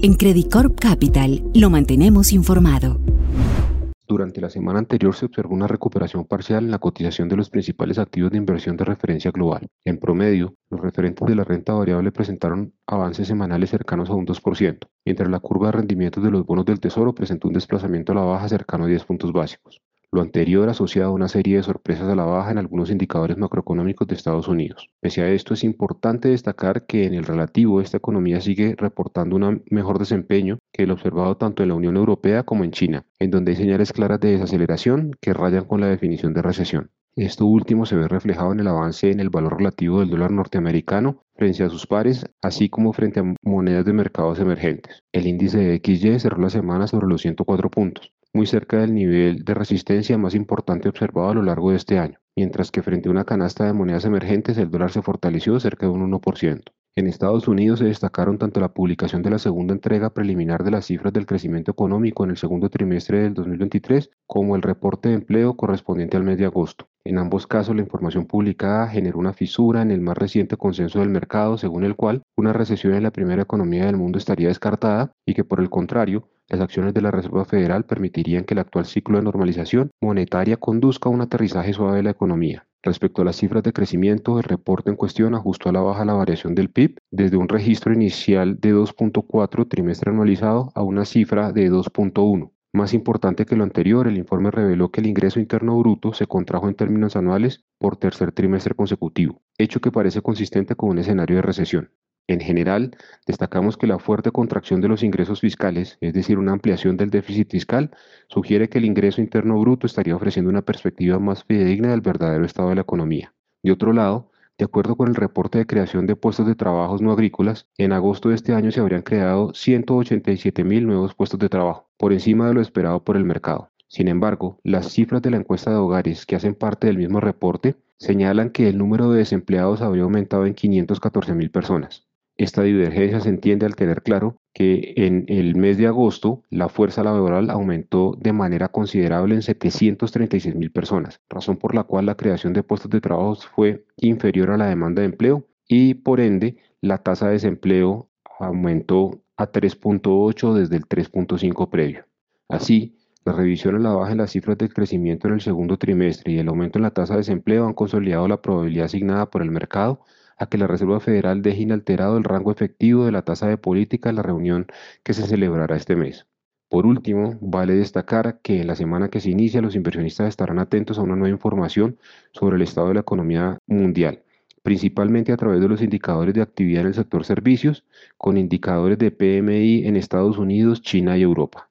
En Credit Corp Capital lo mantenemos informado. Durante la semana anterior se observó una recuperación parcial en la cotización de los principales activos de inversión de referencia global. En promedio, los referentes de la renta variable presentaron avances semanales cercanos a un 2%, mientras la curva de rendimientos de los bonos del Tesoro presentó un desplazamiento a la baja cercano a 10 puntos básicos lo anterior asociado a una serie de sorpresas a la baja en algunos indicadores macroeconómicos de Estados Unidos. Pese a esto, es importante destacar que en el relativo esta economía sigue reportando un mejor desempeño que el observado tanto en la Unión Europea como en China, en donde hay señales claras de desaceleración que rayan con la definición de recesión. Esto último se ve reflejado en el avance en el valor relativo del dólar norteamericano frente a sus pares, así como frente a monedas de mercados emergentes. El índice de XY cerró la semana sobre los 104 puntos, muy cerca del nivel de resistencia más importante observado a lo largo de este año, mientras que frente a una canasta de monedas emergentes el dólar se fortaleció cerca de un 1%. En Estados Unidos se destacaron tanto la publicación de la segunda entrega preliminar de las cifras del crecimiento económico en el segundo trimestre del 2023 como el reporte de empleo correspondiente al mes de agosto. En ambos casos la información publicada generó una fisura en el más reciente consenso del mercado según el cual una recesión en la primera economía del mundo estaría descartada y que por el contrario las acciones de la Reserva Federal permitirían que el actual ciclo de normalización monetaria conduzca a un aterrizaje suave de la economía. Respecto a las cifras de crecimiento, el reporte en cuestión ajustó a la baja la variación del PIB desde un registro inicial de 2.4 trimestre anualizado a una cifra de 2.1. Más importante que lo anterior, el informe reveló que el ingreso interno bruto se contrajo en términos anuales por tercer trimestre consecutivo, hecho que parece consistente con un escenario de recesión. En general, destacamos que la fuerte contracción de los ingresos fiscales, es decir, una ampliación del déficit fiscal, sugiere que el ingreso interno bruto estaría ofreciendo una perspectiva más fidedigna del verdadero estado de la economía. De otro lado, de acuerdo con el reporte de creación de puestos de trabajos no agrícolas, en agosto de este año se habrían creado 187 mil nuevos puestos de trabajo, por encima de lo esperado por el mercado. Sin embargo, las cifras de la encuesta de hogares que hacen parte del mismo reporte señalan que el número de desempleados habría aumentado en 514 mil personas. Esta divergencia se entiende al tener claro que en el mes de agosto la fuerza laboral aumentó de manera considerable en 736 mil personas, razón por la cual la creación de puestos de trabajo fue inferior a la demanda de empleo y por ende la tasa de desempleo aumentó a 3.8 desde el 3.5 previo. Así, la revisión a la baja en las cifras del crecimiento en el segundo trimestre y el aumento en la tasa de desempleo han consolidado la probabilidad asignada por el mercado a que la Reserva Federal deje inalterado el rango efectivo de la tasa de política en la reunión que se celebrará este mes. Por último, vale destacar que en la semana que se inicia los inversionistas estarán atentos a una nueva información sobre el estado de la economía mundial, principalmente a través de los indicadores de actividad en el sector servicios, con indicadores de PMI en Estados Unidos, China y Europa.